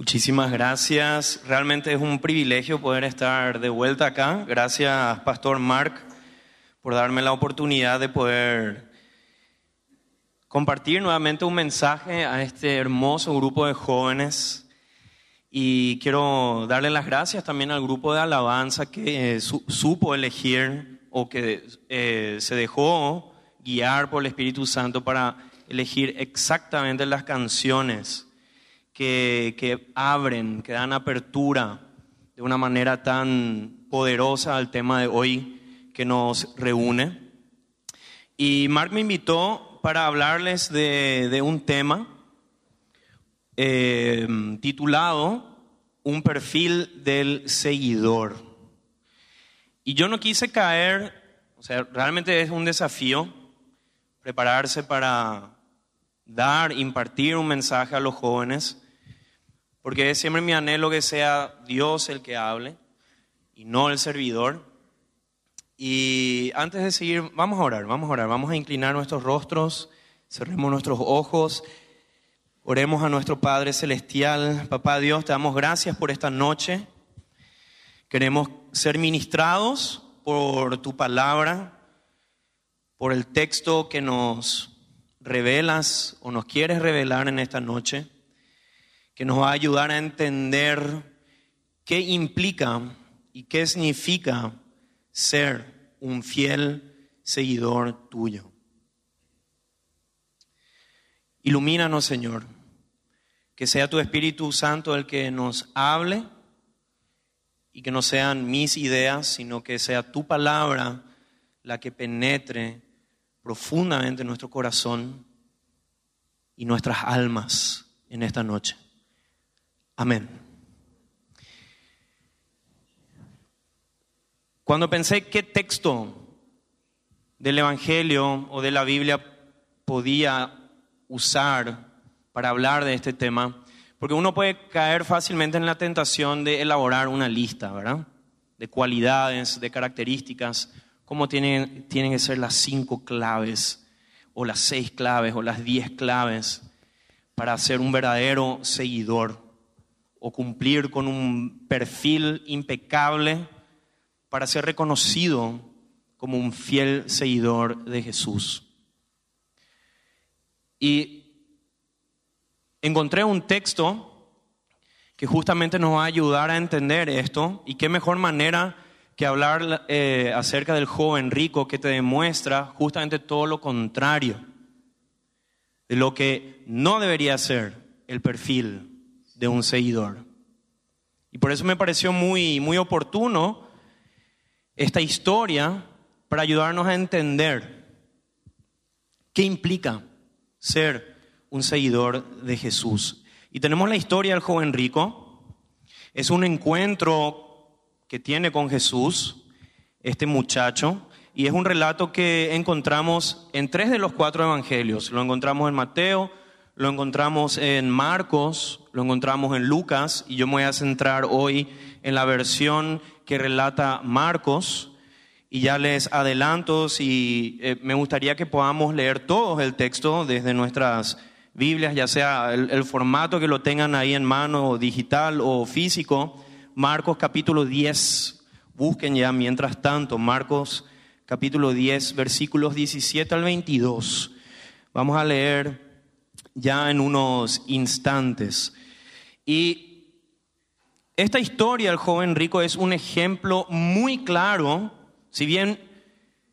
Muchísimas gracias. Realmente es un privilegio poder estar de vuelta acá. Gracias, Pastor Mark, por darme la oportunidad de poder compartir nuevamente un mensaje a este hermoso grupo de jóvenes. Y quiero darle las gracias también al grupo de alabanza que eh, supo elegir o que eh, se dejó guiar por el Espíritu Santo para elegir exactamente las canciones que, abren, que dan apertura de una manera tan poderosa al tema de hoy que nos reúne. Y Mark me invitó para hablarles de, un tema eh, titulado Un perfil del seguidor. Y yo no quise caer, o sea, realmente es un desafío prepararse para dar, impartir un mensaje a los jóvenes porque es siempre mi anhelo que sea Dios el que hable y no el servidor. Y antes de seguir, vamos a orar, vamos a orar, vamos a inclinar nuestros rostros, cerremos nuestros ojos, oremos a nuestro Padre Celestial. Papá Dios, te damos gracias por esta noche. Queremos ser ministrados por tu palabra, por el texto que nos revelas o nos quieres revelar en esta noche que nos va a ayudar a entender qué implica y qué significa ser un fiel seguidor tuyo. Ilumínanos, Señor, que sea tu Espíritu Santo el que nos hable y que no sean mis ideas, sino que sea tu palabra la que penetre profundamente en nuestro corazón y nuestras almas en esta noche. Amén. Cuando pensé qué texto del Evangelio o de la Biblia podía usar para hablar de este tema, porque uno puede caer fácilmente en la tentación de elaborar una lista, ¿verdad? De cualidades, de características, cómo tienen, tienen que ser las cinco claves, o las seis claves, o las diez claves para ser un verdadero seguidor o cumplir con un perfil impecable para ser reconocido como un fiel seguidor de Jesús. Y encontré un texto que justamente nos va a ayudar a entender esto y qué mejor manera que hablar eh, acerca del joven rico que te demuestra justamente todo lo contrario de lo que no debería ser el perfil de un seguidor. Y por eso me pareció muy, muy oportuno esta historia para ayudarnos a entender qué implica ser un seguidor de Jesús. Y tenemos la historia del joven rico. Es un encuentro que tiene con Jesús este muchacho y es un relato que encontramos en tres de los cuatro evangelios. Lo encontramos en Mateo, lo encontramos en Marcos, lo encontramos en Lucas y yo me voy a centrar hoy en la versión que relata Marcos y ya les adelanto si eh, me gustaría que podamos leer todos el texto desde nuestras Biblias, ya sea el, el formato que lo tengan ahí en mano, digital o físico. Marcos capítulo 10, busquen ya mientras tanto, Marcos capítulo 10, versículos 17 al 22. Vamos a leer ya en unos instantes. Y esta historia del joven rico es un ejemplo muy claro, si bien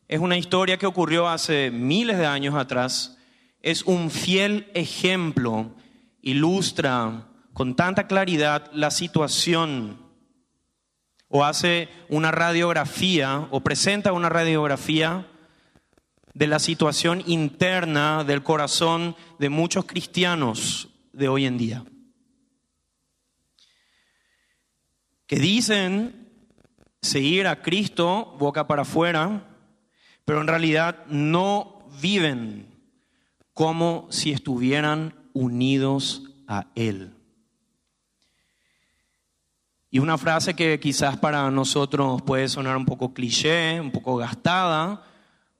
es una historia que ocurrió hace miles de años atrás, es un fiel ejemplo, ilustra con tanta claridad la situación o hace una radiografía o presenta una radiografía de la situación interna del corazón de muchos cristianos de hoy en día. Que dicen seguir a Cristo boca para afuera, pero en realidad no viven como si estuvieran unidos a Él. Y una frase que quizás para nosotros puede sonar un poco cliché, un poco gastada,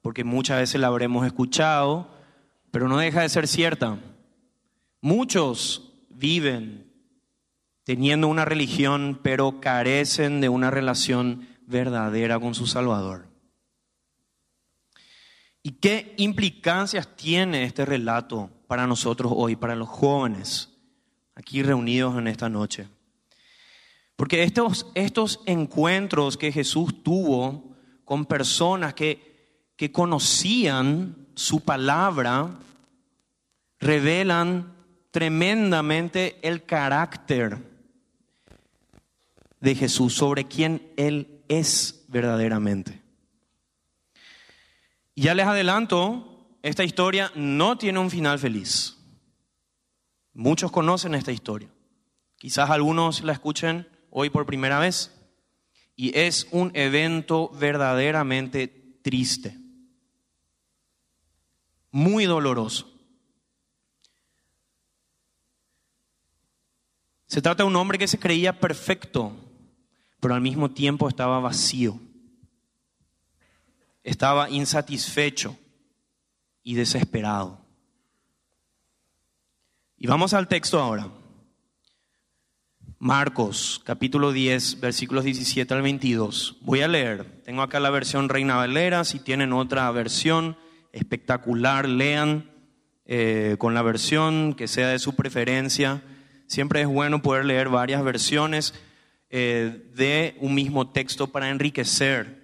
porque muchas veces la habremos escuchado, pero no deja de ser cierta. Muchos viven teniendo una religión, pero carecen de una relación verdadera con su Salvador. ¿Y qué implicancias tiene este relato para nosotros hoy, para los jóvenes aquí reunidos en esta noche? Porque estos, estos encuentros que Jesús tuvo con personas que, que conocían su palabra, revelan tremendamente el carácter de Jesús, sobre quién Él es verdaderamente. Ya les adelanto, esta historia no tiene un final feliz. Muchos conocen esta historia. Quizás algunos la escuchen hoy por primera vez. Y es un evento verdaderamente triste. Muy doloroso. Se trata de un hombre que se creía perfecto, pero al mismo tiempo estaba vacío. Estaba insatisfecho y desesperado. Y vamos al texto ahora. Marcos, capítulo 10, versículos 17 al 22. Voy a leer. Tengo acá la versión Reina Valera. Si tienen otra versión espectacular, lean eh, con la versión que sea de su preferencia. Siempre es bueno poder leer varias versiones eh, de un mismo texto para enriquecer.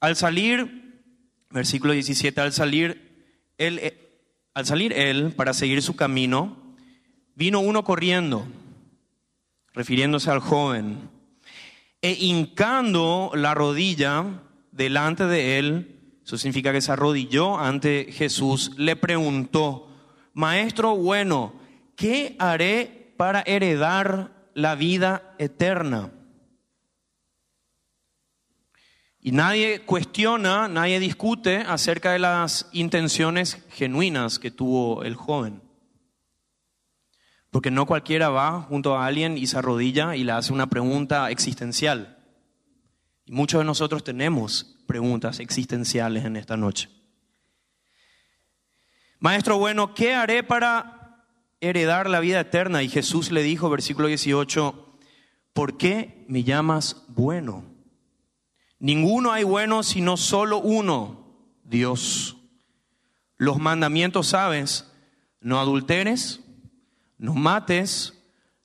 Al salir, versículo 17, al salir él, eh, al salir él para seguir su camino, vino uno corriendo, refiriéndose al joven, e hincando la rodilla delante de él, eso significa que se arrodilló ante Jesús, le preguntó, Maestro bueno, ¿qué haré para heredar la vida eterna. Y nadie cuestiona, nadie discute acerca de las intenciones genuinas que tuvo el joven. Porque no cualquiera va junto a alguien y se arrodilla y le hace una pregunta existencial. Y muchos de nosotros tenemos preguntas existenciales en esta noche. Maestro bueno, ¿qué haré para heredar la vida eterna. Y Jesús le dijo, versículo 18, ¿por qué me llamas bueno? Ninguno hay bueno sino solo uno, Dios. Los mandamientos sabes, no adulteres, no mates,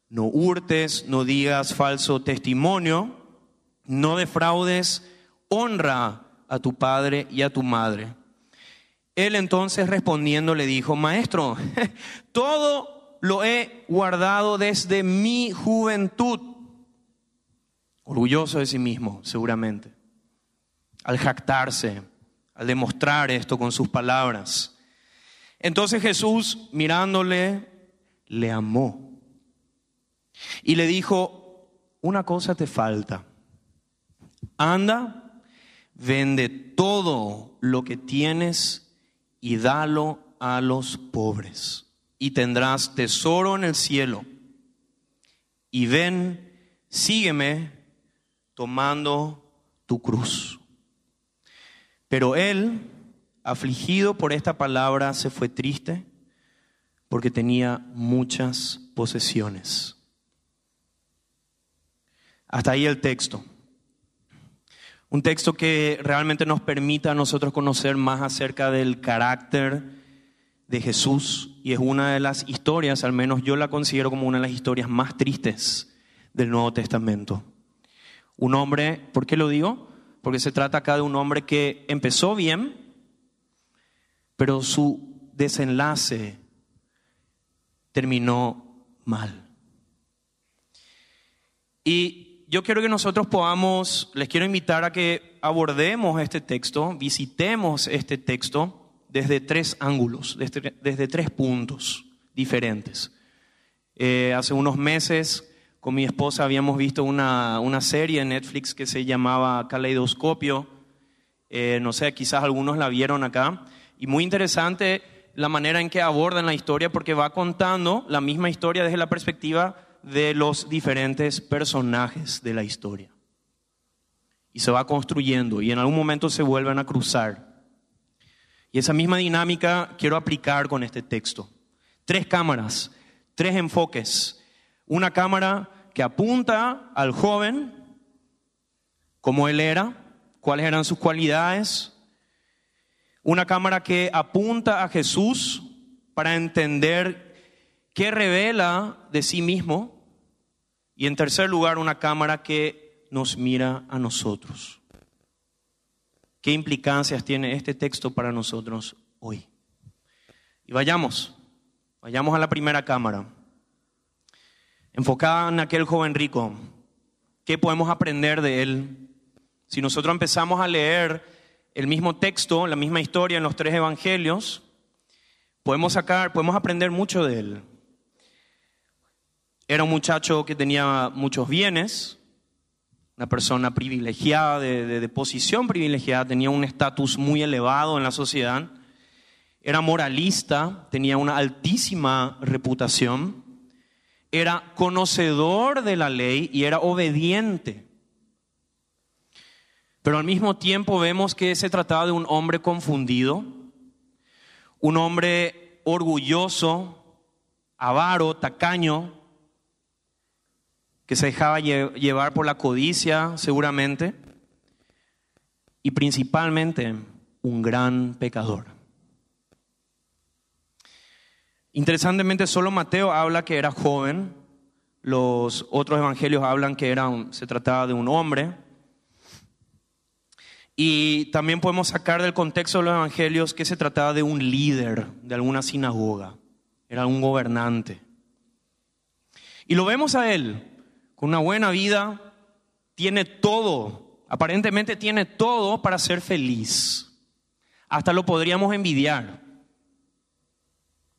no hurtes, no digas falso testimonio, no defraudes, honra a tu padre y a tu madre. Él entonces respondiendo le dijo, maestro, todo lo he guardado desde mi juventud. Orgulloso de sí mismo, seguramente. Al jactarse, al demostrar esto con sus palabras. Entonces Jesús, mirándole, le amó. Y le dijo, una cosa te falta. Anda, vende todo lo que tienes y dalo a los pobres, y tendrás tesoro en el cielo. Y ven, sígueme tomando tu cruz. Pero él, afligido por esta palabra, se fue triste porque tenía muchas posesiones. Hasta ahí el texto. Un texto que realmente nos permita a nosotros conocer más acerca del carácter de Jesús y es una de las historias, al menos yo la considero como una de las historias más tristes del Nuevo Testamento. Un hombre, ¿por qué lo digo? Porque se trata acá de un hombre que empezó bien, pero su desenlace terminó mal. Y yo quiero que nosotros podamos, les quiero invitar a que abordemos este texto, visitemos este texto desde tres ángulos, desde, tres puntos diferentes. Eh, hace unos meses con mi esposa habíamos visto una, serie en Netflix que se llamaba Caleidoscopio. Eh, no sé, quizás algunos la vieron acá. Y muy interesante la manera en que abordan la historia porque va contando la misma historia desde la perspectiva de los diferentes personajes de la historia. Y se va construyendo y en algún momento se vuelven a cruzar. Y esa misma dinámica quiero aplicar con este texto. Tres cámaras, tres enfoques Una cámara que apunta al joven, cómo él era, cuáles eran sus cualidades. Una cámara que apunta a Jesús para entender qué revela de sí mismo. Y en tercer lugar, una cámara que nos mira a nosotros. ¿Qué implicancias tiene este texto para nosotros hoy? Y vayamos, vayamos a la primera cámara. Enfocada en aquel joven rico, ¿qué podemos aprender de él? Si nosotros empezamos a leer el mismo texto, la misma historia en los tres evangelios, podemos sacar, podemos aprender mucho de él. Era un muchacho que tenía muchos bienes, una persona privilegiada, de, de posición privilegiada, tenía un estatus muy elevado en la sociedad, era moralista, tenía una altísima reputación, era conocedor de la ley y era obediente. Pero al mismo tiempo vemos que se trataba de un hombre confundido, un hombre orgulloso, avaro, tacaño, que se dejaba llevar por la codicia seguramente, y principalmente un gran pecador. Interesantemente, solo Mateo habla que era joven, los otros evangelios hablan que era se trataba de un hombre, y también podemos sacar del contexto de los evangelios que se trataba de un líder de alguna sinagoga, era un gobernante. Y lo vemos a él, una buena vida, tiene todo, aparentemente tiene todo para ser feliz. Hasta lo podríamos envidiar.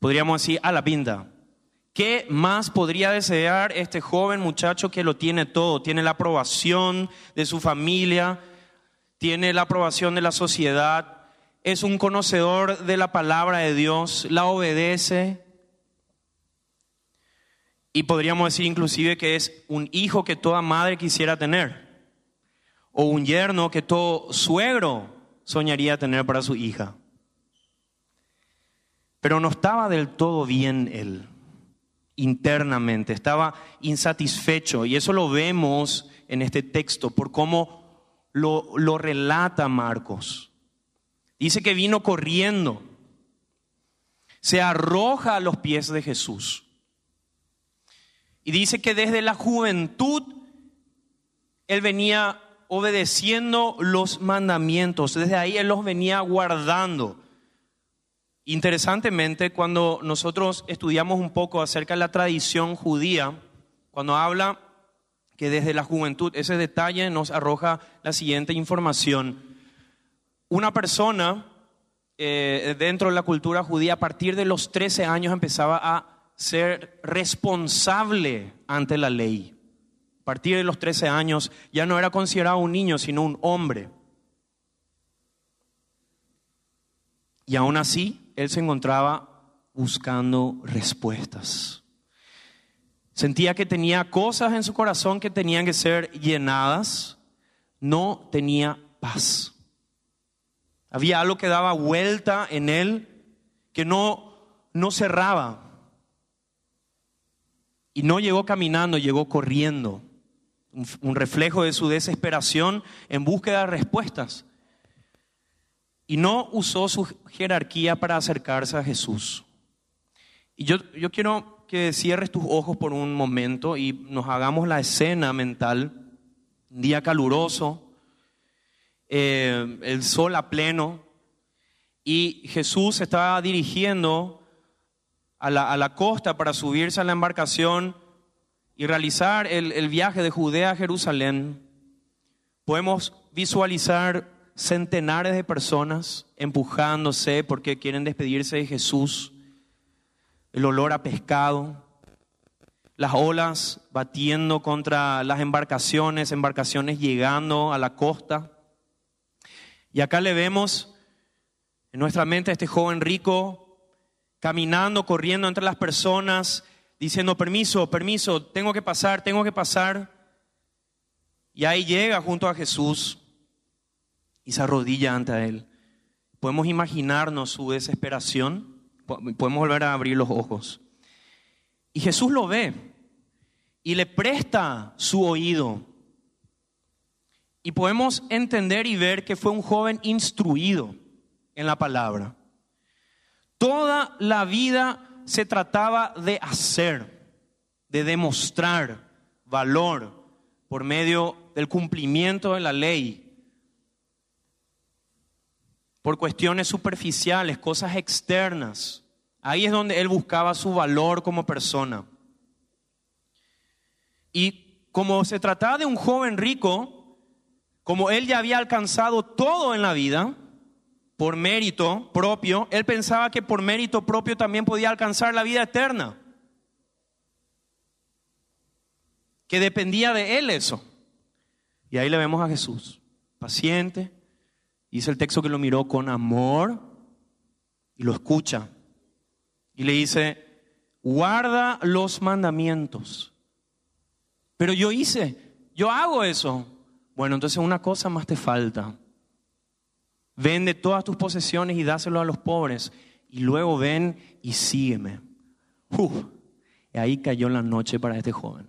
Podríamos decir, a la pinta. ¿Qué más podría desear este joven muchacho que lo tiene todo? Tiene la aprobación de su familia, tiene la aprobación de la sociedad, es un conocedor de la palabra de Dios, la obedece. Y podríamos decir inclusive que es un hijo que toda madre quisiera tener, o un yerno que todo suegro soñaría tener para su hija. Pero no estaba del todo bien él, internamente, estaba insatisfecho, y eso lo vemos en este texto, por cómo lo, relata Marcos. Dice que vino corriendo, se arroja a los pies de Jesús. Y dice que desde la juventud él venía obedeciendo los mandamientos, desde ahí él los venía guardando. Interesantemente, cuando nosotros estudiamos un poco acerca de la tradición judía, cuando habla que desde la juventud, ese detalle nos arroja la siguiente información. Una persona eh, dentro de la cultura judía a partir de los 13 años empezaba a ser responsable ante la ley. A partir de los 13 años ya no era considerado un niño, sino un hombre. Y aún así, él se encontraba buscando respuestas. Sentía que tenía cosas en su corazón que tenían que ser llenadas. No tenía paz. Había algo que daba vuelta en él que no, no cerraba. Y no llegó caminando, llegó corriendo. Un, reflejo de su desesperación en búsqueda de respuestas. Y no usó su jerarquía para acercarse a Jesús. Y yo, yo quiero que cierres tus ojos por un momento y nos hagamos la escena mental. Un día caluroso, eh, el sol a pleno, y Jesús estaba dirigiendo a la, costa para subirse a la embarcación y realizar el, el viaje de Judea a Jerusalén. Podemos visualizar centenares de personas empujándose porque quieren despedirse de Jesús el olor a pescado, las olas batiendo contra las embarcaciones, embarcaciones llegando a la costa. Y acá le vemos en nuestra mente a este joven rico caminando, corriendo entre las personas, diciendo, permiso, permiso, tengo que pasar, tengo que pasar. Y ahí llega junto a Jesús y se arrodilla ante él. Podemos imaginarnos su desesperación Podemos volver a abrir los ojos. Y Jesús lo ve. y le presta su oído. Y podemos entender y ver que fue un joven instruido en la palabra. Toda la vida se trataba de hacer, de demostrar valor por medio del cumplimiento de la ley, por cuestiones superficiales, cosas externas. Ahí es donde él buscaba su valor como persona. Y como se trataba de un joven rico, como él ya había alcanzado todo en la vida, por mérito propio, él pensaba que por mérito propio también podía alcanzar la vida eterna. Que dependía de él eso. Y ahí le vemos a Jesús, paciente. Dice el texto que lo miró con amor y lo escucha. Y le dice, guarda los mandamientos. Pero yo hice, yo hago eso. Bueno, entonces una cosa más te falta. Vende todas tus posesiones y dáselo a los pobres. Y luego ven y sígueme. y ahí cayó la noche para este joven.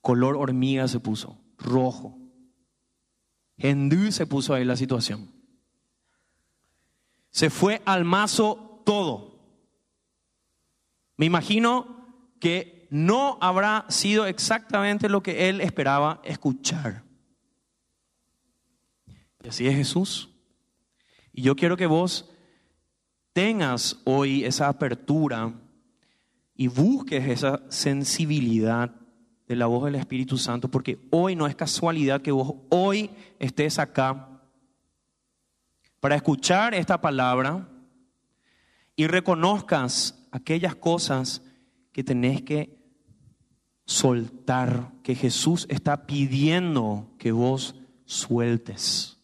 Color hormiga se puso, rojo. Hendú se puso ahí la situación. Se fue al mazo todo. Me imagino que no habrá sido exactamente lo que él esperaba escuchar. Y así es Jesús. Y yo quiero que vos tengas hoy esa apertura y busques esa sensibilidad de la voz del Espíritu Santo, porque hoy no es casualidad que vos hoy estés acá para escuchar esta palabra y reconozcas aquellas cosas que tenés que soltar, que Jesús está pidiendo que vos sueltes.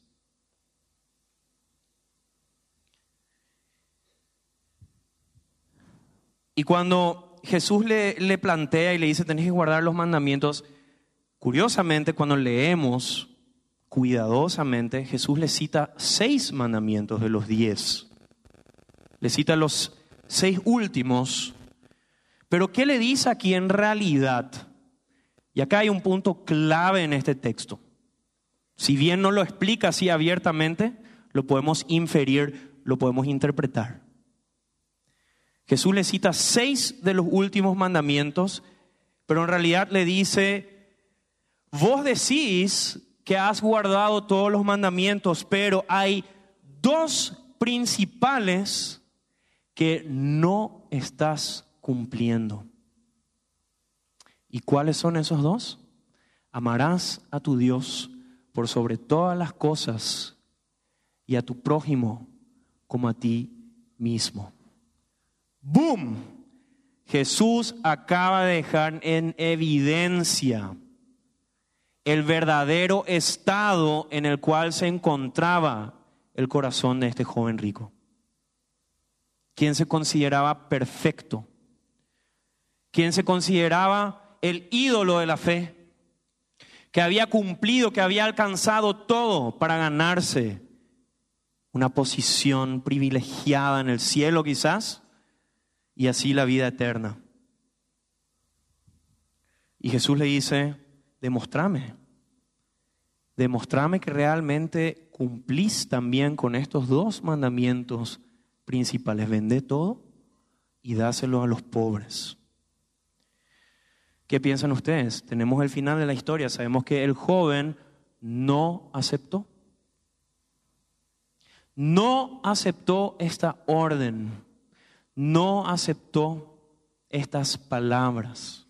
Y cuando Jesús le, le, plantea y le dice, tenés que guardar los mandamientos, curiosamente cuando leemos cuidadosamente, Jesús le cita seis mandamientos de los diez. Le cita los seis últimos. Pero ¿qué le dice aquí en realidad? Y acá hay un punto clave en este texto. Si bien no lo explica así abiertamente, lo podemos inferir, lo podemos interpretar. Jesús le cita seis de los últimos mandamientos, pero en realidad le dice, vos decís que has guardado todos los mandamientos, pero hay dos principales que no estás cumpliendo. ¿Y cuáles son esos dos? Amarás a tu Dios por sobre todas las cosas y a tu prójimo como a ti mismo. ¡Boom! Jesús acaba de dejar en evidencia el verdadero estado en el cual se encontraba el corazón de este joven rico. Quien se consideraba perfecto, quien se consideraba el ídolo de la fe, que había cumplido, que había alcanzado todo para ganarse una posición privilegiada en el cielo quizás, y así la vida eterna. Y Jesús le dice, demostrame, demostrame que realmente cumplís también con estos dos mandamientos principales. Vende todo y dáselo a los pobres. ¿Qué piensan ustedes? Tenemos el final de la historia. Sabemos que el joven no aceptó. No aceptó esta orden no aceptó estas palabras.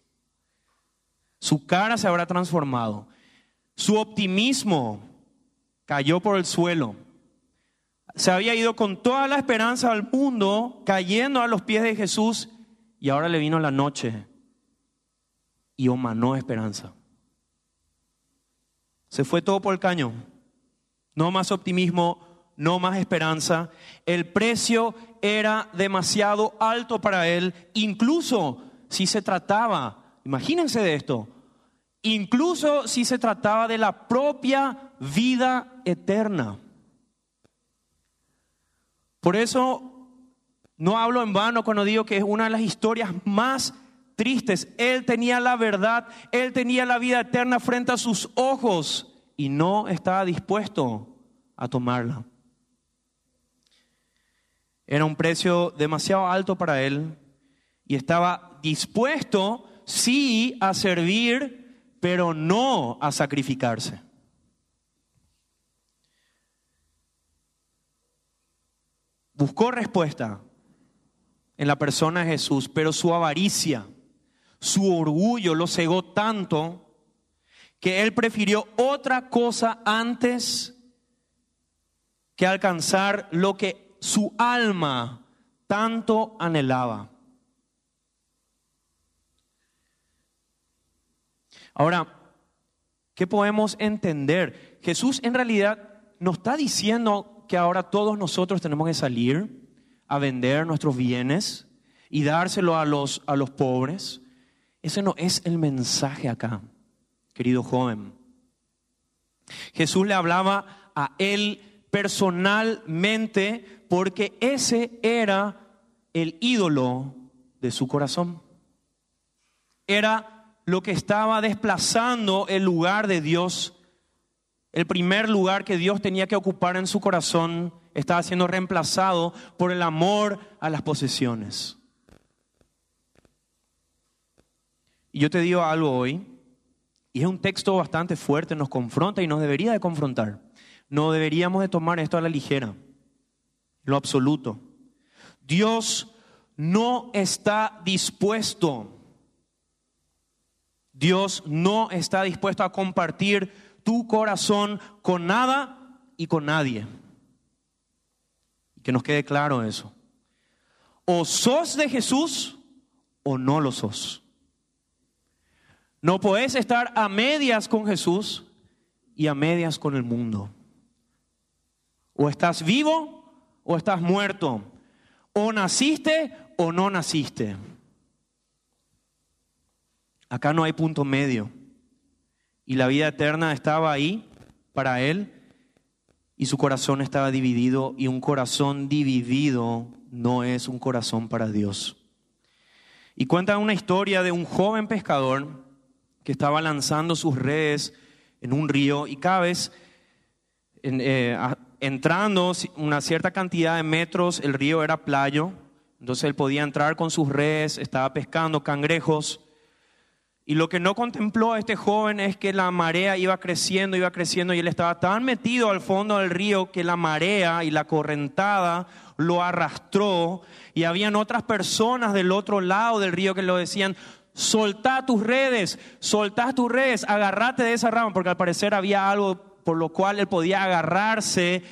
Su cara se habrá transformado. Su optimismo cayó por el suelo. Se había ido con toda la esperanza al mundo, cayendo a los pies de Jesús, y ahora le vino la noche y omanó esperanza. Se fue todo por el caño. No más optimismo, no más esperanza. El precio era demasiado alto para él, incluso si se trataba, imagínense de esto, incluso si se trataba de la propia vida eterna. Por eso no hablo en vano cuando digo que es una de las historias más tristes. Él tenía la verdad, él tenía la vida eterna frente a sus ojos y no estaba dispuesto a tomarla. Era un precio demasiado alto para él y estaba dispuesto, sí, a servir, pero no a sacrificarse. Buscó respuesta en la persona de Jesús, pero su avaricia, su orgullo lo cegó tanto que él prefirió otra cosa antes que alcanzar lo que su alma tanto anhelaba. Ahora, ¿qué podemos entender? Jesús en realidad no está diciendo que ahora todos nosotros tenemos que salir a vender nuestros bienes y dárselo a los, a los pobres. Ese no es el mensaje acá, querido joven. Jesús le hablaba a él personalmente porque ese era el ídolo de su corazón. Era lo que estaba desplazando el lugar de Dios. El primer lugar que Dios tenía que ocupar en su corazón estaba siendo reemplazado por el amor a las posesiones. Y yo te digo algo hoy, y es un texto bastante fuerte, nos confronta y nos debería de confrontar. No deberíamos de tomar esto a la ligera, lo absoluto. Dios no está dispuesto, Dios no está dispuesto a compartir tu corazón con nada y con nadie. Que nos quede claro eso. O sos de Jesús o no lo sos. No puedes estar a medias con Jesús y a medias con el mundo. O estás vivo o estás muerto. O naciste o no naciste. Acá no hay punto medio. Y la vida eterna estaba ahí para él y su corazón estaba dividido y un corazón dividido no es un corazón para Dios. Y cuenta una historia de un joven pescador que estaba lanzando sus redes en un río y cada vez eh, entrando una cierta cantidad de metros el río era playo, entonces él podía entrar con sus redes, estaba pescando cangrejos. Y lo que no contempló este joven es que la marea iba creciendo, iba creciendo y él estaba tan metido al fondo del río que la marea y la correntada lo arrastró y habían otras personas del otro lado del río que lo decían, soltá tus redes, soltá tus redes, agárrate de esa rama, porque al parecer había algo por lo cual él podía agarrarse,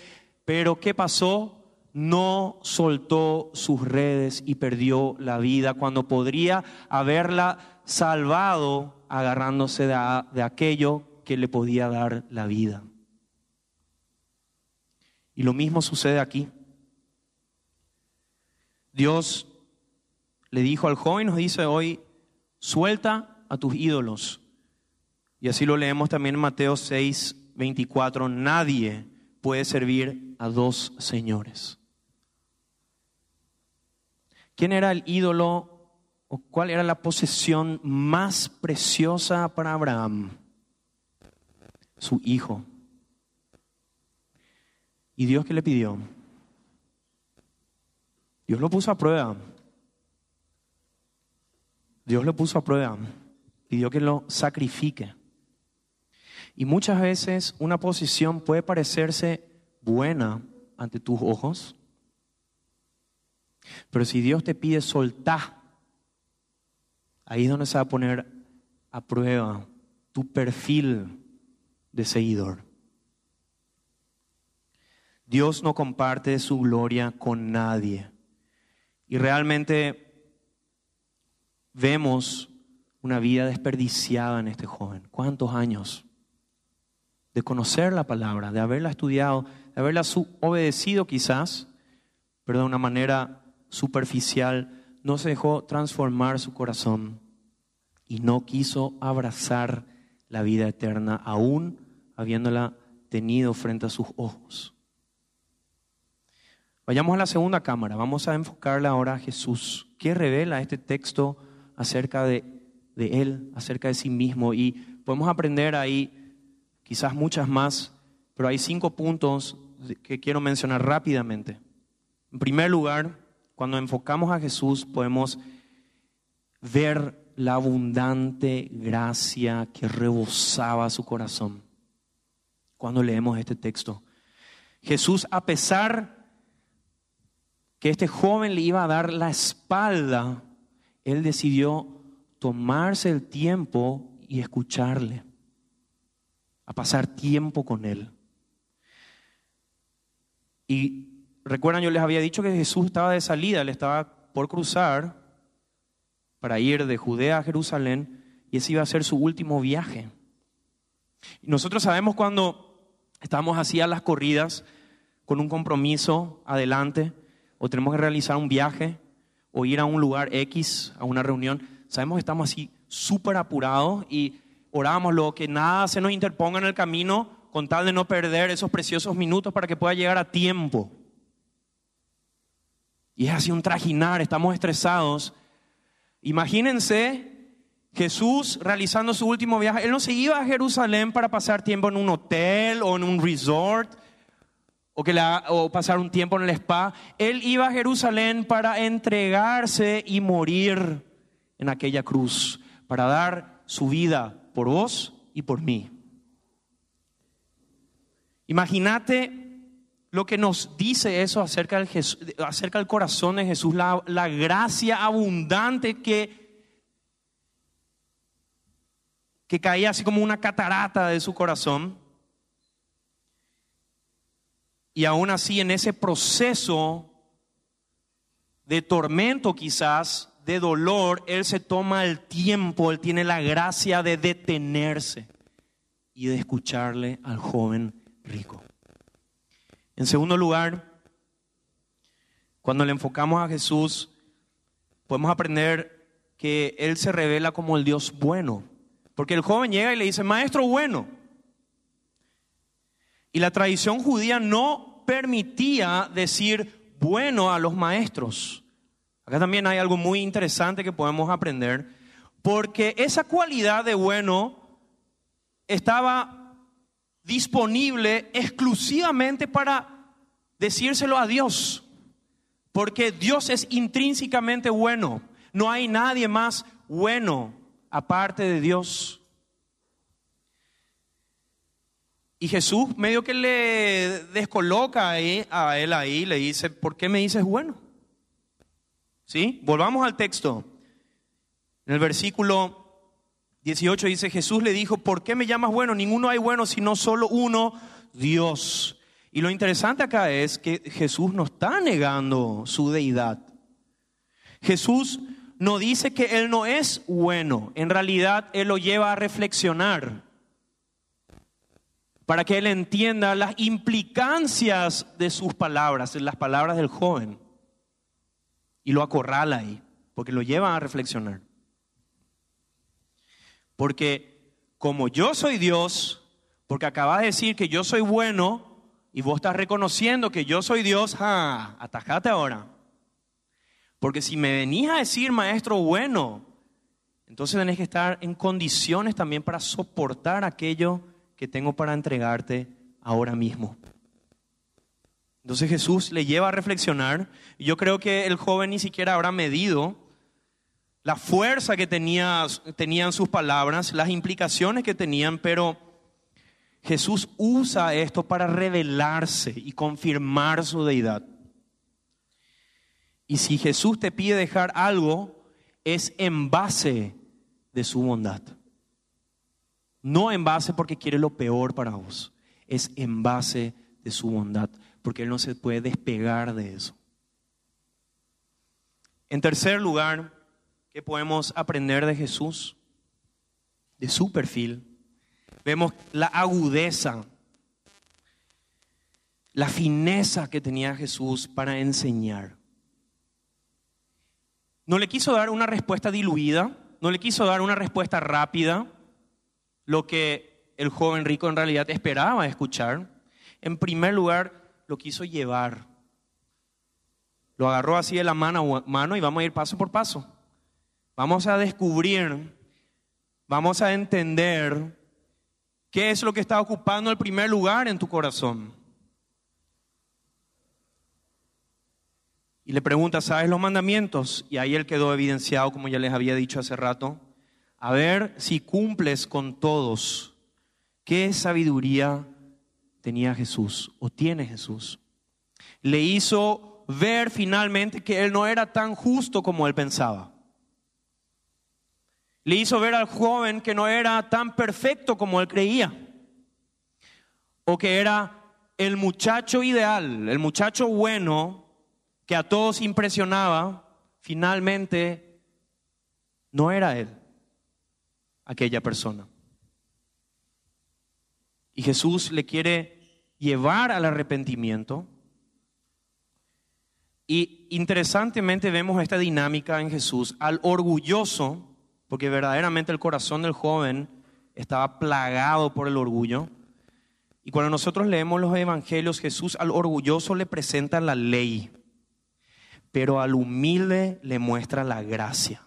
pero ¿qué pasó? No soltó sus redes y perdió la vida cuando podría haberla salvado agarrándose de, aquello que le podía dar la vida. Y lo mismo sucede aquí. Dios le dijo al joven, nos dice hoy, suelta a tus ídolos. Y así lo leemos también en Mateo 6, 24. Nadie puede servir a dos señores. ¿Quién era el ídolo cuál era la posesión más preciosa para Abraham? Su hijo. ¿Y Dios qué le pidió? Dios lo puso a prueba. Dios lo puso a prueba. Pidió que lo sacrifique. Y muchas veces una posición puede parecerse buena ante tus ojos, pero si Dios te pide soltar Ahí es donde se va a poner a prueba tu perfil de seguidor. Dios no comparte su gloria con nadie. Y realmente vemos una vida desperdiciada en este joven. ¿Cuántos años? De conocer la palabra, de haberla estudiado, de haberla obedecido quizás, pero de una manera superficial no se dejó transformar su corazón y no quiso abrazar la vida eterna, aún habiéndola tenido frente a sus ojos. Vayamos a la segunda cámara, vamos a enfocarla ahora a Jesús. ¿Qué revela este texto acerca de, de Él, acerca de sí mismo. Y podemos aprender ahí quizás muchas más, pero hay cinco puntos que quiero mencionar rápidamente. En primer lugar, cuando enfocamos a Jesús podemos ver la abundante gracia que rebosaba su corazón cuando leemos este texto. Jesús, a pesar que este joven le iba a dar la espalda, él decidió tomarse el tiempo y escucharle, a pasar tiempo con él. Y recuerdan, yo les había dicho que Jesús estaba de salida, él estaba por cruzar para ir de Judea a Jerusalén y ese iba a ser su último viaje. Y nosotros sabemos cuando estamos así a las corridas con un compromiso adelante o tenemos que realizar un viaje o ir a un lugar X, a una reunión, sabemos que estamos así súper apurados y oramos que nada se nos interponga en el camino con tal de no perder esos preciosos minutos para que pueda llegar a tiempo. Y es así un trajinar, estamos estresados Imagínense Jesús realizando su último viaje. Él no se iba a Jerusalén para pasar tiempo en un hotel o en un resort o, que la, o pasar un tiempo en el spa. Él iba a Jerusalén para entregarse y morir en aquella cruz, para dar su vida por vos y por mí. Imagínate lo que nos dice eso acerca del, acerca del corazón de Jesús, la, la gracia abundante que, que caía así como una catarata de su corazón. Y aún así en ese proceso de tormento quizás, de dolor, Él se toma el tiempo, Él tiene la gracia de detenerse y de escucharle al joven rico. En segundo lugar, cuando le enfocamos a Jesús, podemos aprender que Él se revela como el Dios bueno. Porque el joven llega y le dice, maestro bueno. Y la tradición judía no permitía decir bueno a los maestros. Acá también hay algo muy interesante que podemos aprender, porque esa cualidad de bueno estaba disponible exclusivamente para decírselo a Dios. Porque Dios es intrínsecamente bueno. No hay nadie más bueno aparte de Dios. Y Jesús medio que le descoloca a él ahí, le dice, ¿por qué me dices bueno? Volvamos al texto. En el versículo 18 dice, Jesús le dijo, ¿por qué me llamas bueno? Ninguno hay bueno, sino solo uno, Dios. Y lo interesante acá es que Jesús no está negando su deidad. Jesús no dice que Él no es bueno, en realidad Él lo lleva a reflexionar para que Él entienda las implicancias de sus palabras, las palabras del joven. Y lo acorrala ahí, porque lo lleva a reflexionar. Porque como yo soy Dios, porque acabas de decir que yo soy bueno y vos estás reconociendo que yo soy Dios, ah, atajate ahora. Porque si me venís a decir maestro bueno, entonces tenés que estar en condiciones también para soportar aquello que tengo para entregarte ahora mismo. Entonces Jesús le lleva a reflexionar. Yo creo que el joven ni siquiera habrá medido la fuerza que tenía, tenían sus palabras, las implicaciones que tenían, pero Jesús usa esto para revelarse y confirmar su deidad. Y si Jesús te pide dejar algo, es en base de su bondad. No en base porque quiere lo peor para vos, es en base de su bondad, porque Él no se puede despegar de eso. En tercer lugar, ¿Qué podemos aprender de Jesús? De su perfil. Vemos la agudeza, la fineza que tenía Jesús para enseñar. No le quiso dar una respuesta diluida, no le quiso dar una respuesta rápida, lo que el joven rico en realidad esperaba escuchar. En primer lugar, lo quiso llevar. Lo agarró así de la mano, mano y vamos a ir paso por paso. vamos a descubrir, vamos a entender qué es lo que está ocupando el primer lugar en tu corazón. Y le pregunta, ¿sabes los mandamientos? Y ahí él quedó evidenciado, como ya les había dicho hace rato. A ver si cumples con todos. ¿Qué sabiduría tenía Jesús o tiene Jesús? Le hizo ver finalmente que él no era tan justo como él pensaba. Le hizo ver al joven que no era tan perfecto como él creía. O que era el muchacho ideal, el muchacho bueno que a todos impresionaba, finalmente no era él, aquella persona. Y Jesús le quiere llevar al arrepentimiento. Y interesantemente vemos esta dinámica en Jesús, al orgulloso, porque verdaderamente el corazón del joven estaba plagado por el orgullo. Y cuando nosotros leemos los evangelios, Jesús al orgulloso le presenta la ley pero al humilde le muestra la gracia.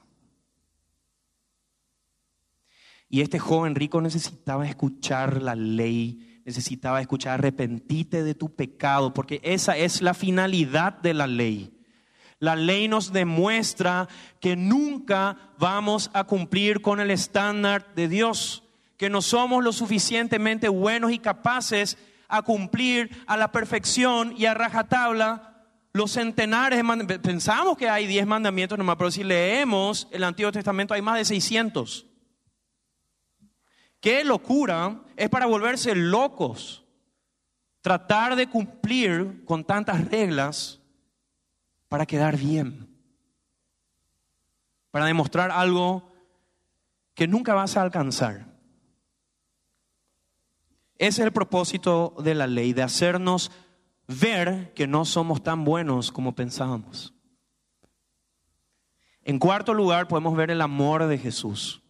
Y este joven rico necesitaba escuchar la ley, necesitaba escuchar arrepentite de tu pecado, porque esa es la finalidad de la ley. La ley nos demuestra que nunca vamos a cumplir con el estándar de Dios, que no somos lo suficientemente buenos y capaces a cumplir a la perfección y a rajatabla los centenares de mandamientos. Pensamos que hay 10 mandamientos nomás, pero si leemos el Antiguo Testamento hay más de 600. Qué locura es para volverse locos tratar de cumplir con tantas reglas para quedar bien, para demostrar algo que nunca vas a alcanzar. Ese es el propósito de la ley, de hacernos ver que no somos tan buenos como pensábamos. En cuarto lugar, podemos ver el amor de Jesús.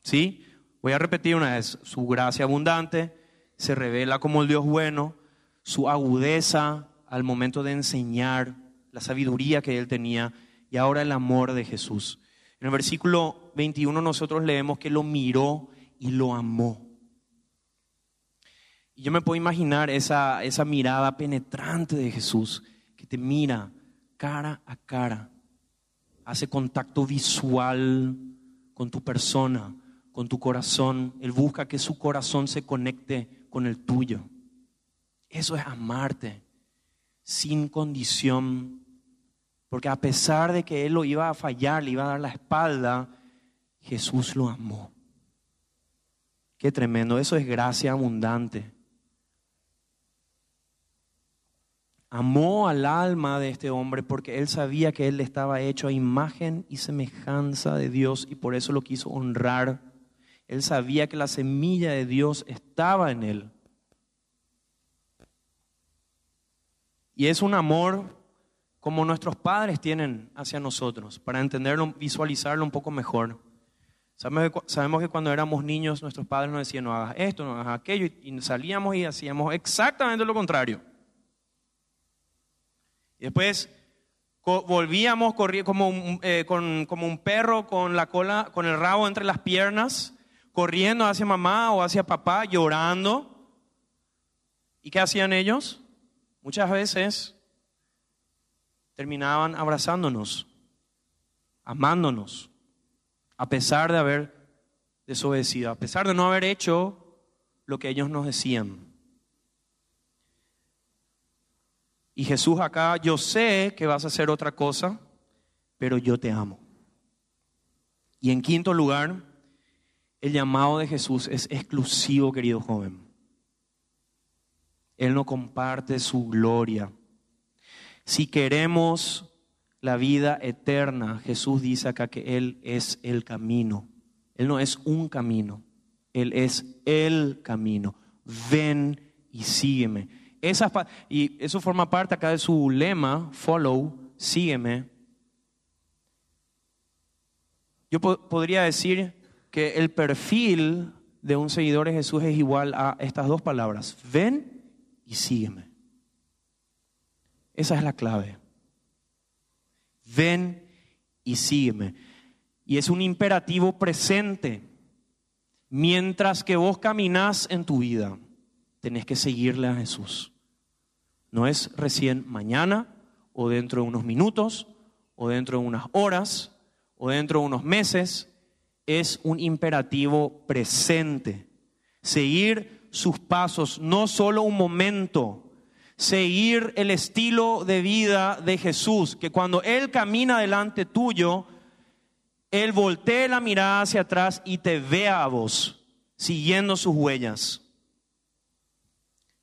¿Sí? Voy a repetir una vez, su gracia abundante se revela como el Dios bueno, su agudeza al momento de enseñar, la sabiduría que él tenía y ahora el amor de Jesús. En el versículo 21 nosotros leemos que lo miró y lo amó. Y yo me puedo imaginar esa, esa mirada penetrante de Jesús que te mira cara a cara, hace contacto visual con tu persona, con tu corazón. Él busca que su corazón se conecte con el tuyo. Eso es amarte sin condición. Porque a pesar de que él lo iba a fallar, le iba a dar la espalda, Jesús lo amó. Qué tremendo, eso es gracia abundante. amó al alma de este hombre porque él sabía que él estaba hecho a imagen y semejanza de Dios y por eso lo quiso honrar. Él sabía que la semilla de Dios estaba en él. Y es un amor como nuestros padres tienen hacia nosotros, para entenderlo, visualizarlo un poco mejor. Sabemos que cuando éramos niños nuestros padres nos decían, no hagas esto, no hagas aquello, y salíamos y hacíamos exactamente lo contrario. Y después volvíamos como eh, como un perro con la cola, con el rabo entre las piernas, corriendo hacia mamá o hacia papá, llorando. ¿Y qué hacían ellos? Muchas veces terminaban abrazándonos, amándonos, a pesar de haber desobedecido, a pesar de no haber hecho lo que ellos nos decían. Y Jesús acá, yo sé que vas a hacer otra cosa, pero yo te amo. Y en quinto lugar, el llamado de Jesús es exclusivo, querido joven. Él no comparte su gloria. Si queremos la vida eterna, Jesús dice acá que Él es el camino. Él no es un camino, Él es el camino. Ven y sígueme y eso forma parte acá de su lema, follow, sígueme. Yo podría decir que el perfil de un seguidor de Jesús es igual a estas dos palabras, ven y sígueme. Esa es la clave. Ven y sígueme. Y es un imperativo presente. Mientras que vos caminás en tu vida, tenés que seguirle a Jesús. No es recién mañana o dentro de unos minutos o dentro de unas horas o dentro de unos meses. Es un imperativo presente. Seguir sus pasos, no solo un momento, seguir el estilo de vida de Jesús, que cuando Él camina delante tuyo, Él voltee la mirada hacia atrás y te vea a vos, siguiendo sus huellas.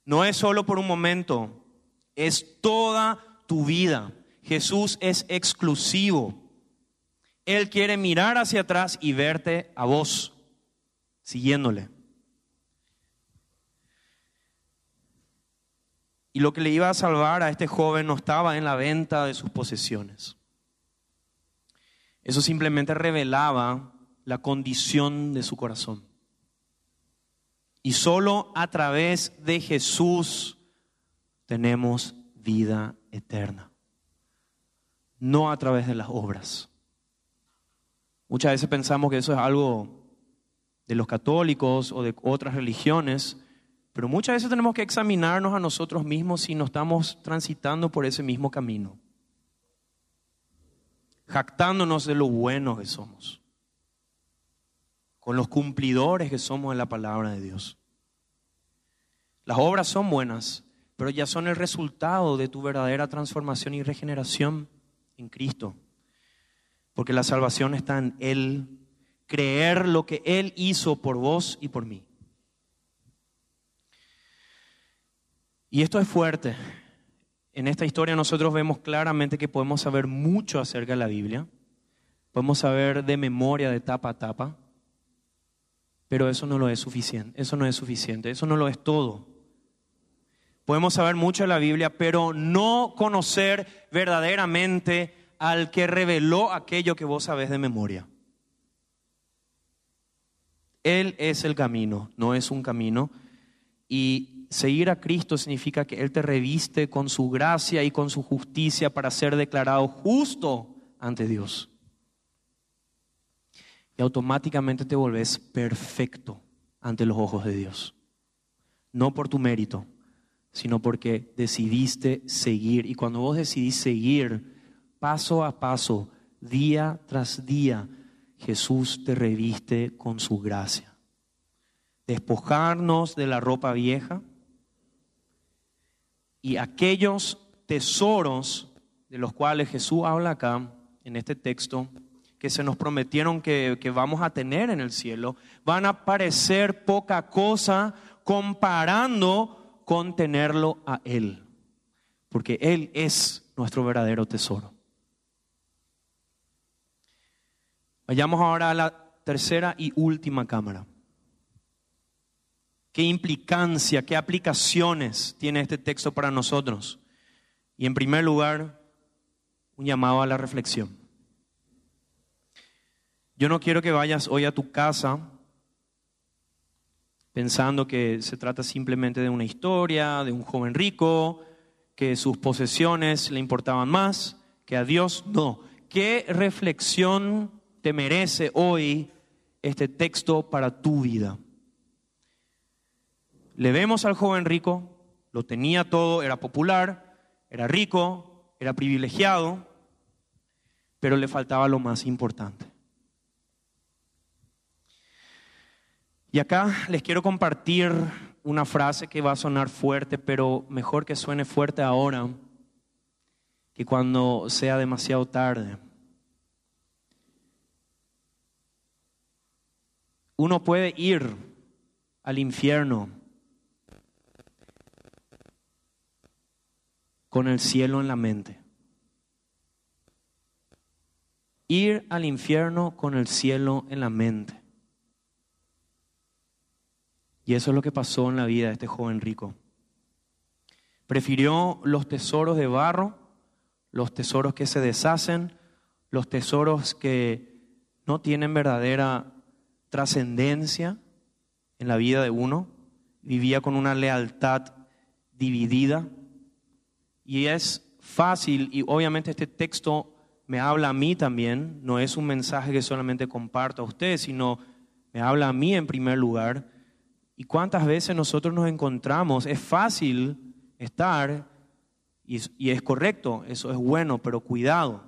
No es solo por un momento, es toda tu vida. Jesús es exclusivo. Él quiere mirar hacia atrás y verte a vos, siguiéndole. Y lo que le iba a salvar a este joven no estaba en la venta de sus posesiones. Eso simplemente revelaba la condición de su corazón. Y solo a través de Jesús tenemos vida eterna. No a través de las obras. Muchas veces pensamos que eso es algo de los católicos o de otras religiones, pero muchas veces tenemos que examinarnos a nosotros mismos si no estamos transitando por ese mismo camino, jactándonos de lo bueno que somos, con los cumplidores que somos en la palabra de Dios. Las obras son buenas, pero ya son el resultado de tu verdadera transformación y regeneración en Cristo, porque la salvación está en Él, creer lo que Él hizo por vos y por mí. Y esto es fuerte. En esta historia nosotros vemos claramente que podemos saber mucho acerca de la Biblia. Podemos saber de memoria, de tapa a tapa. Pero eso no lo es suficiente. Eso no es suficiente. Eso no lo es todo. Podemos saber mucho de la Biblia, pero no conocer verdaderamente al que reveló aquello que vos sabés de memoria. Él es el camino, no es un camino. Y seguir a Cristo significa que Él te reviste con su gracia y con su justicia para ser declarado justo ante Dios. Y automáticamente te volvés perfecto ante los ojos de Dios. No por tu mérito, sino porque decidiste seguir. Y cuando vos decidís seguir paso a paso, día tras día, Jesús te reviste con su gracia. Despojarnos de la ropa vieja y aquellos tesoros de los cuales Jesús habla acá, en este texto, que se nos prometieron que, que, vamos a tener en el cielo, van a parecer poca cosa comparando con tenerlo a Él. Porque Él es nuestro verdadero tesoro. Vayamos ahora a la tercera y última cámara qué implicancia, qué aplicaciones tiene este texto para nosotros. Y en primer lugar, un llamado a la reflexión. Yo no quiero que vayas hoy a tu casa pensando que se trata simplemente de una historia, de un joven rico, que sus posesiones le importaban más que a Dios. No. ¿Qué reflexión te merece hoy este texto para tu vida? Le vemos al joven rico, lo tenía todo, era popular, era rico, era privilegiado, pero le faltaba lo más importante. Y acá les quiero compartir una frase que va a sonar fuerte, pero mejor que suene fuerte ahora que cuando sea demasiado tarde. Uno puede ir al infierno con el cielo en la mente. Ir al infierno con el cielo en la mente. Y eso es lo que pasó en la vida de este joven rico. Prefirió los tesoros de barro, los tesoros que se deshacen, los tesoros que no tienen verdadera trascendencia en la vida de uno. Vivía con una lealtad dividida y es fácil, y obviamente este texto me habla a mí también, no es un mensaje que solamente comparto a ustedes, sino me habla a mí en primer lugar. ¿Y cuántas veces nosotros nos encontramos? Es fácil estar, y, y es correcto, eso es bueno, pero cuidado.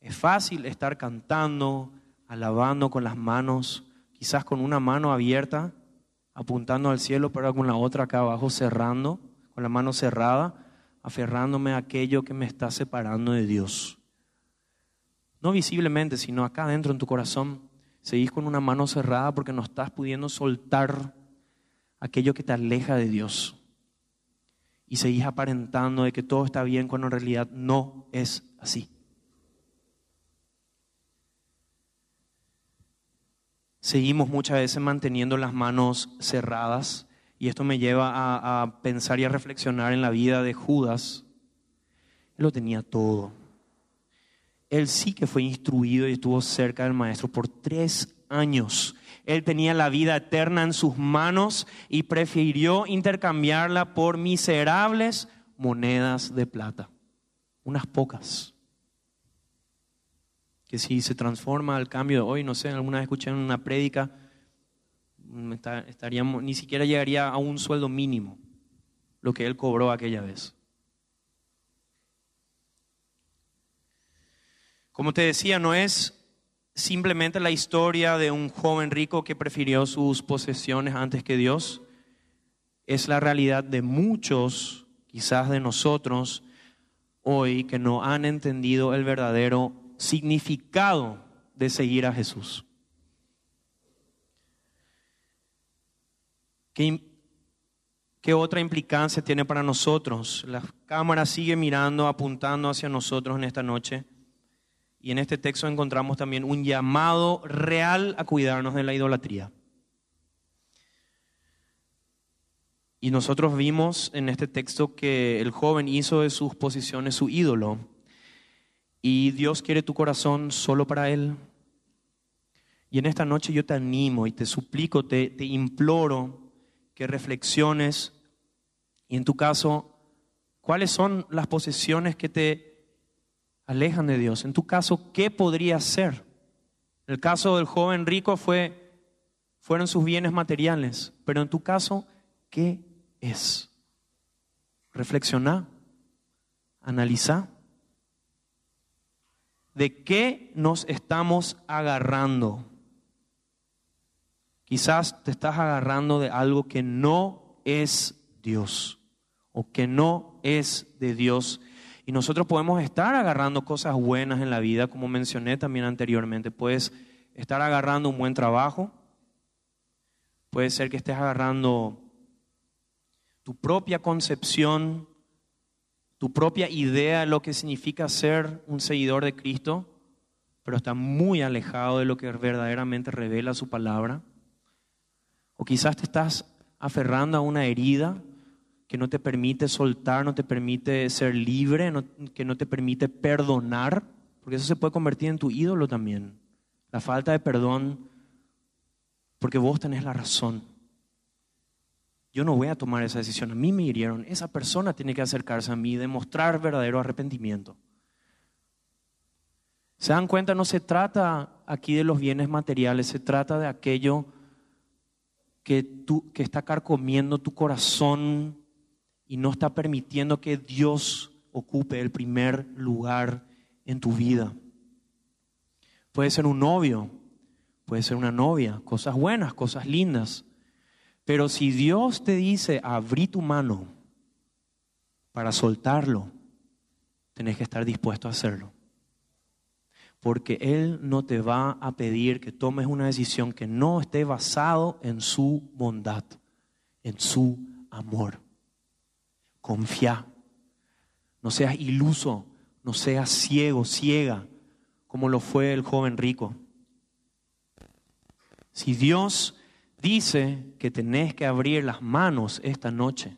Es fácil estar cantando, alabando con las manos, quizás con una mano abierta, apuntando al cielo, pero con la otra acá abajo cerrando, con la mano cerrada, aferrándome a aquello que me está separando de Dios. No visiblemente, sino acá adentro en tu corazón, seguís con una mano cerrada porque no estás pudiendo soltar aquello que te aleja de Dios. Y seguís aparentando de que todo está bien cuando en realidad no es así. Seguimos muchas veces manteniendo las manos cerradas y esto me lleva a, pensar y a reflexionar en la vida de Judas. Él lo tenía todo él sí que fue instruido y estuvo cerca del maestro por tres años. Él tenía la vida eterna en sus manos y prefirió intercambiarla por miserables monedas de plata, unas pocas. Que si se transforma al cambio de hoy, no sé, alguna vez escuché en una prédica, estaríamos, ni siquiera llegaría a un sueldo mínimo lo que él cobró aquella vez. Como te decía, no es simplemente la historia de un joven rico que prefirió sus posesiones antes que Dios. Es la realidad de muchos, quizás de nosotros, hoy que no han entendido el verdadero significado de seguir a Jesús. ¿Qué, ¿Qué, otra implicancia tiene para nosotros? La cámara sigue mirando, apuntando hacia nosotros en esta noche. Y en este texto encontramos también un llamado real a cuidarnos de la idolatría. Y nosotros vimos en este texto que el joven hizo de sus posiciones su ídolo. Y Dios quiere tu corazón solo para Él. Y en esta noche yo te animo y te suplico, te, te imploro que reflexiones y en tu caso, ¿cuáles son las posesiones que te alejan de Dios. En tu caso, ¿qué podría ser? el caso del joven rico fue, fueron sus bienes materiales, pero en tu caso, ¿qué es? Reflexiona, analiza. ¿De qué nos estamos agarrando? Quizás te estás agarrando de algo que no es Dios o que no es de Dios y nosotros podemos estar agarrando cosas buenas en la vida, como mencioné también anteriormente. Puedes estar agarrando un buen trabajo. Puede ser que estés agarrando tu propia concepción, tu propia idea de lo que significa ser un seguidor de Cristo, pero está muy alejado de lo que verdaderamente revela su palabra. O quizás te estás aferrando a una herida que no te permite soltar, no te permite ser libre, que no te permite perdonar, porque eso se puede convertir en tu ídolo también. La falta de perdón, porque vos tenés la razón. Yo no voy a tomar esa decisión, a mí me hirieron, esa persona tiene que acercarse a mí y demostrar verdadero arrepentimiento. ¿Se dan cuenta? No se trata aquí de los bienes materiales, se trata de aquello que, tú, que está carcomiendo tu corazón y no está permitiendo que Dios ocupe el primer lugar en tu vida. Puede ser un novio, puede ser una novia, cosas buenas, cosas lindas. Pero si Dios te dice, abrí tu mano para soltarlo, tenés que estar dispuesto a hacerlo. Porque Él no te va a pedir que tomes una decisión que no esté basado en su bondad, en su amor confía. No seas iluso, no seas ciego, ciega, como lo fue el joven rico. Si Dios dice que tenés que abrir las manos esta noche,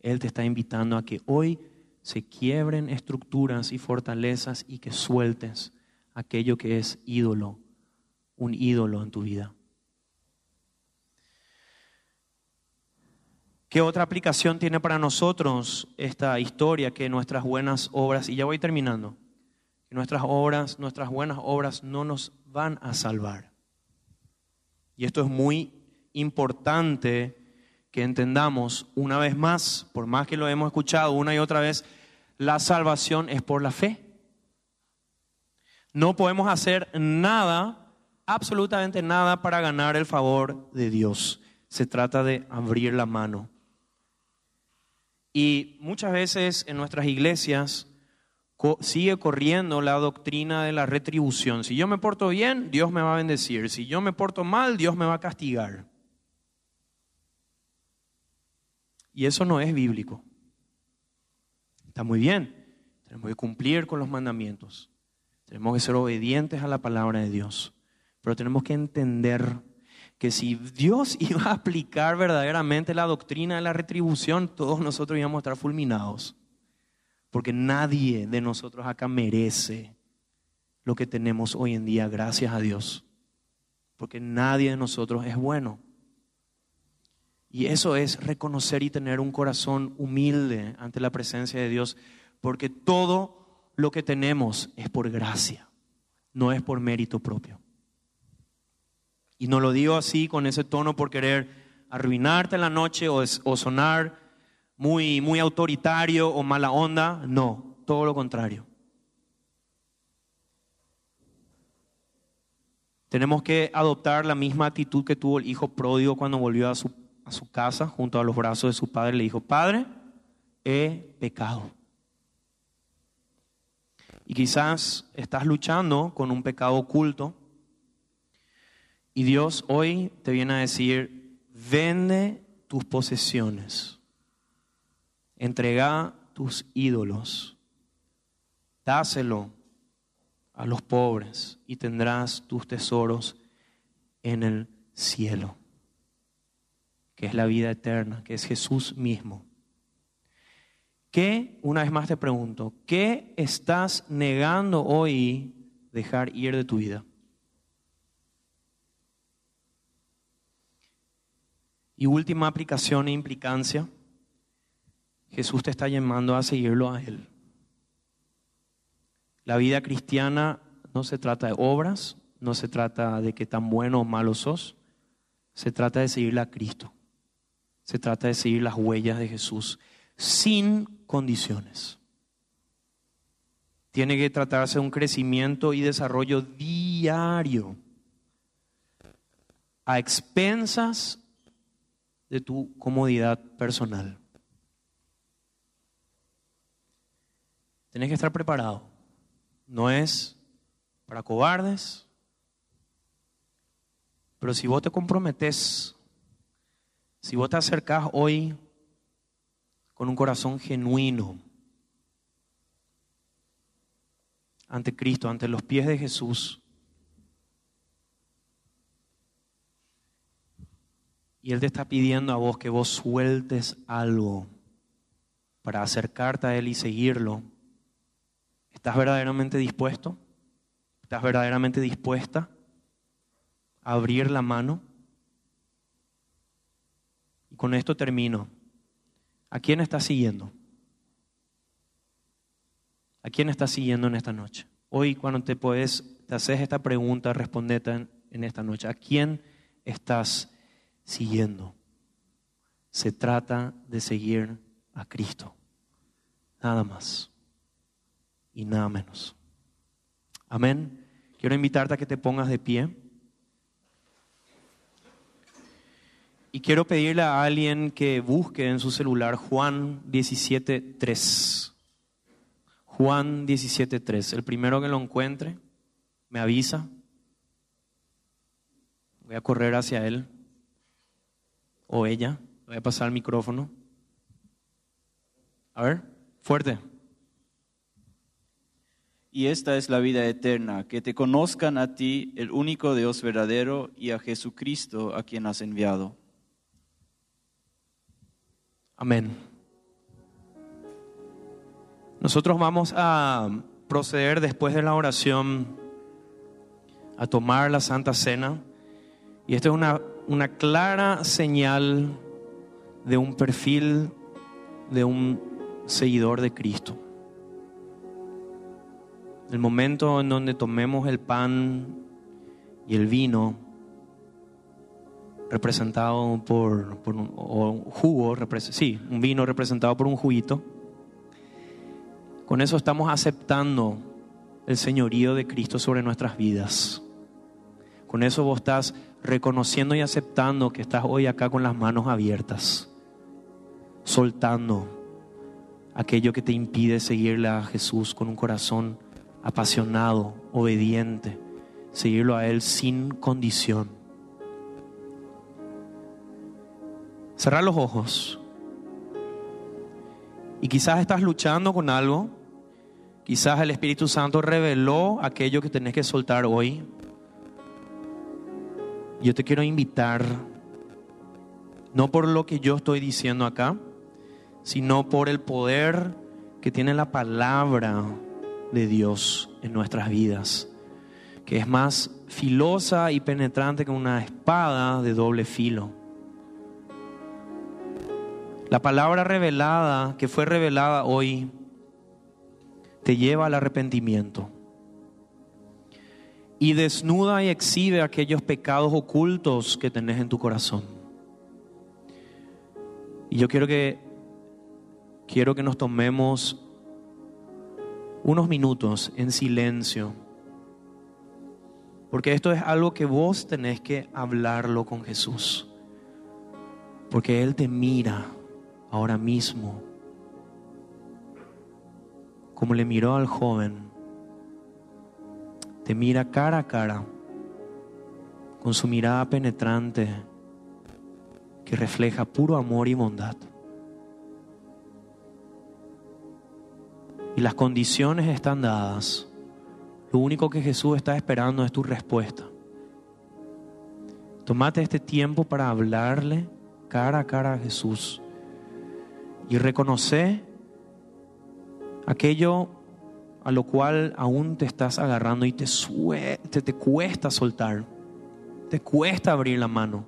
Él te está invitando a que hoy se quiebren estructuras y fortalezas y que sueltes aquello que es ídolo, un ídolo en tu vida. ¿Qué otra aplicación tiene para nosotros esta historia que nuestras buenas obras? Y ya voy terminando. que nuestras obras, nuestras buenas obras no nos van a salvar. Y esto es muy importante que entendamos una vez más, por más que lo hemos escuchado una y otra vez, la salvación es por la fe. No podemos hacer nada, absolutamente nada, para ganar el favor de Dios. Se trata de abrir la mano. Y muchas veces en nuestras iglesias sigue corriendo la doctrina de la retribución. Si yo me porto bien, Dios me va a bendecir. Si yo me porto mal, Dios me va a castigar. Y eso no es bíblico. Está muy bien. Tenemos que cumplir con los mandamientos. Tenemos que ser obedientes a la palabra de Dios. Pero tenemos que entender que si Dios iba a aplicar verdaderamente la doctrina de la retribución, todos nosotros íbamos a estar fulminados. Porque nadie de nosotros acá merece lo que tenemos hoy en día, gracias a Dios. Porque nadie de nosotros es bueno. Y eso es reconocer y tener un corazón humilde ante la presencia de Dios, porque todo lo que tenemos es por gracia, no es por mérito propio. Y no lo digo así con ese tono por querer arruinarte la noche o, o sonar muy, muy autoritario o mala onda. No, todo lo contrario. Tenemos que adoptar la misma actitud que tuvo el hijo pródigo cuando volvió a su, a su casa junto a los brazos de su padre. Le dijo, Padre, he pecado. Y quizás estás luchando con un pecado oculto. Y Dios hoy te viene a decir, vende tus posesiones entrega tus ídolos, dáselo a los pobres y tendrás tus tesoros en el cielo, que es la vida eterna, que es Jesús mismo. ¿Qué, una vez más te pregunto, qué estás negando hoy dejar ir de tu vida? Y última aplicación e implicancia Jesús te está llamando a seguirlo a Él. La vida cristiana no se trata de obras, no se trata de qué tan bueno o malo sos, se trata de seguirle a Cristo. Se trata de seguir las huellas de Jesús sin condiciones. Tiene que tratarse de un crecimiento y desarrollo diario a expensas de tu comodidad personal. Tienes que estar preparado. No es para cobardes, pero si vos te comprometes, si vos te acercás hoy con un corazón genuino ante Cristo, ante los pies de Jesús, y Él te está pidiendo a vos que vos sueltes algo para acercarte a Él y seguirlo, ¿Estás verdaderamente dispuesto? ¿Estás verdaderamente dispuesta a abrir la mano? Con esto termino. ¿A quién estás siguiendo? ¿A quién estás siguiendo en esta noche? Hoy cuando te puedes, te haces esta pregunta, respondete en, en esta noche. ¿A quién estás siguiendo? Se trata de seguir a Cristo. Nada más y nada menos. Amén. Quiero invitarte a que te pongas de pie. Y quiero pedirle a alguien que busque en su celular Juan 17.3. Juan 17.3. El primero que lo encuentre, me avisa. Voy a correr hacia él o ella. Voy a pasar el micrófono. A ver, fuerte. Y esta es la vida eterna, que te conozcan a ti, el único Dios verdadero, y a Jesucristo, a quien has enviado. Amén. Nosotros vamos a proceder después de la oración a tomar la Santa Cena. Y esta es una, una clara señal de un perfil de un seguidor de Cristo. el momento en donde tomemos el pan y el vino, representado por, por un un jugo, sí, un vino representado por un juguito, con eso estamos aceptando el señorío de Cristo sobre nuestras vidas. Con eso vos estás reconociendo y aceptando que estás hoy acá con las manos abiertas, soltando aquello que te impide seguirle a Jesús con un corazón apasionado, obediente, seguirlo a Él sin condición. Cerrar los ojos. Y quizás estás luchando con algo. Quizás el Espíritu Santo reveló aquello que tenés que soltar hoy. Yo te quiero invitar, no por lo que yo estoy diciendo acá, sino por el poder que tiene la palabra de Dios en nuestras vidas, que es más filosa y penetrante que una espada de doble filo. La palabra revelada, que fue revelada hoy, te lleva al arrepentimiento y desnuda y exhibe aquellos pecados ocultos que tenés en tu corazón. Y yo quiero que quiero que nos tomemos unos minutos en silencio. Porque esto es algo que vos tenés que hablarlo con Jesús. Porque Él te mira ahora mismo. Como le miró al joven. Te mira cara a cara. Con su mirada penetrante. Que refleja puro amor y bondad. y las condiciones están dadas, lo único que Jesús está esperando es tu respuesta. Tómate este tiempo para hablarle cara a cara a Jesús y reconoce aquello a lo cual aún te estás agarrando y te, te, te cuesta soltar, te cuesta abrir la mano.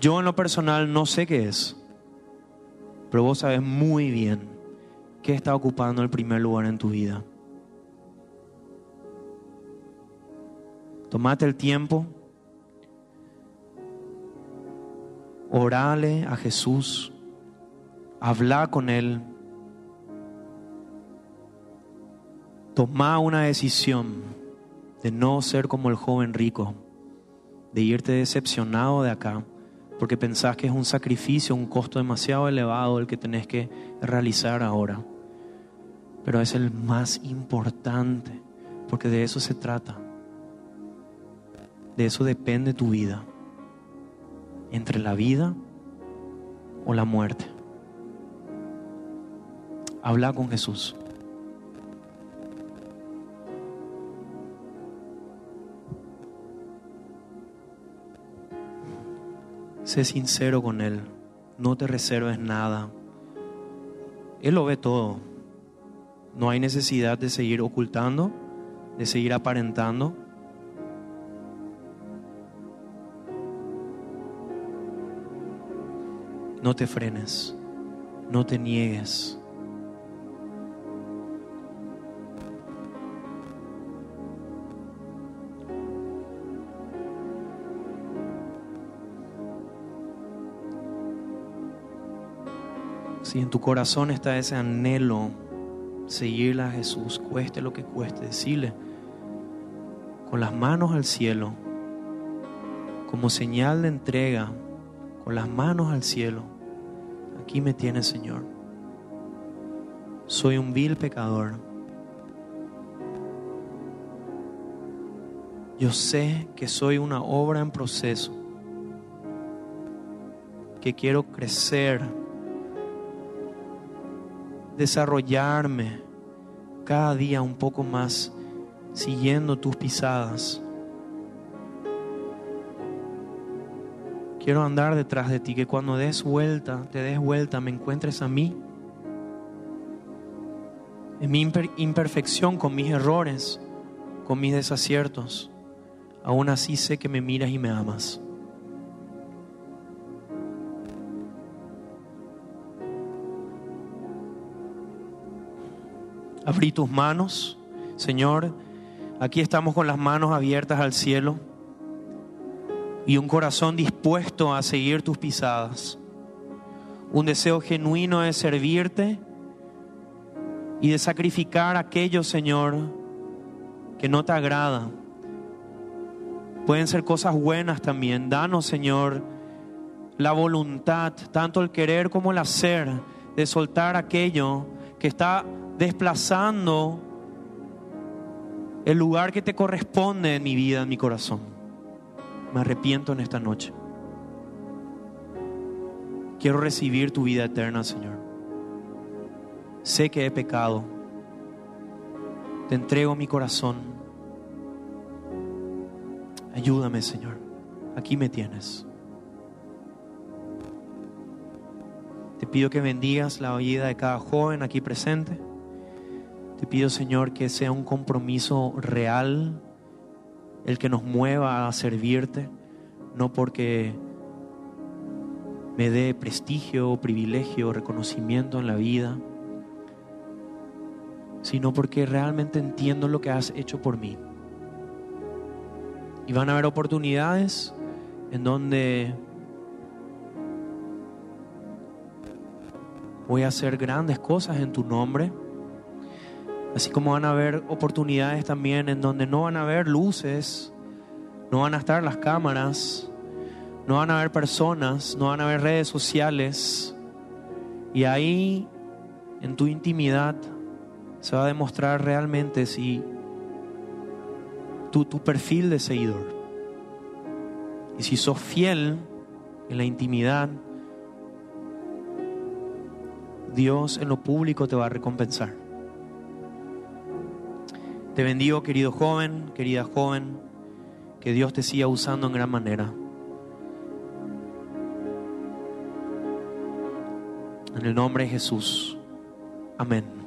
Yo en lo personal no sé qué es, pero vos sabes muy bien qué está ocupando el primer lugar en tu vida. Tomate el tiempo, orale a Jesús, habla con Él, toma una decisión de no ser como el joven rico, de irte decepcionado de acá, porque pensás que es un sacrificio, un costo demasiado elevado el que tenés que realizar ahora. Pero es el más importante, porque de eso se trata. De eso depende tu vida. Entre la vida o la muerte. Habla con Jesús. Sé sincero con Él. No te reserves nada. Él lo ve todo. No hay necesidad de seguir ocultando, de seguir aparentando. No te frenes, no te niegues. Si en tu corazón está ese anhelo, seguirle a Jesús, cueste lo que cueste, decirle con las manos al cielo, como señal de entrega, con las manos al cielo, aquí me tienes Señor. Soy un vil pecador. Yo sé que soy una obra en proceso, que quiero crecer desarrollarme cada día un poco más siguiendo tus pisadas. Quiero andar detrás de ti, que cuando des vuelta, te des vuelta, me encuentres a mí. En mi imper- imperfección, con mis errores, con mis desaciertos, aún así sé que me miras y me amas. Abrí tus manos, Señor. Aquí estamos con las manos abiertas al cielo y un corazón dispuesto a seguir tus pisadas. Un deseo genuino de servirte y de sacrificar aquello, Señor, que no te agrada. Pueden ser cosas buenas también. Danos, Señor, la voluntad, tanto el querer como el hacer, de soltar aquello que está desplazando el lugar que te corresponde en mi vida, en mi corazón. Me arrepiento en esta noche. Quiero recibir tu vida eterna, Señor. Sé que he pecado. Te entrego mi corazón. Ayúdame, Señor. Aquí me tienes. Te pido que bendigas la vida de cada joven aquí presente. Te pido, Señor, que sea un compromiso real el que nos mueva a servirte, no porque me dé prestigio, privilegio, reconocimiento en la vida, sino porque realmente entiendo lo que has hecho por mí. Y van a haber oportunidades en donde voy a hacer grandes cosas en tu nombre. Así como van a haber oportunidades también en donde no van a haber luces, no van a estar las cámaras, no van a haber personas, no van a haber redes sociales. Y ahí, en tu intimidad, se va a demostrar realmente si tu, tu perfil de seguidor. Y si sos fiel en la intimidad, Dios en lo público te va a recompensar. Te bendigo, querido joven, querida joven, que Dios te siga usando en gran manera. En el nombre de Jesús. Amén.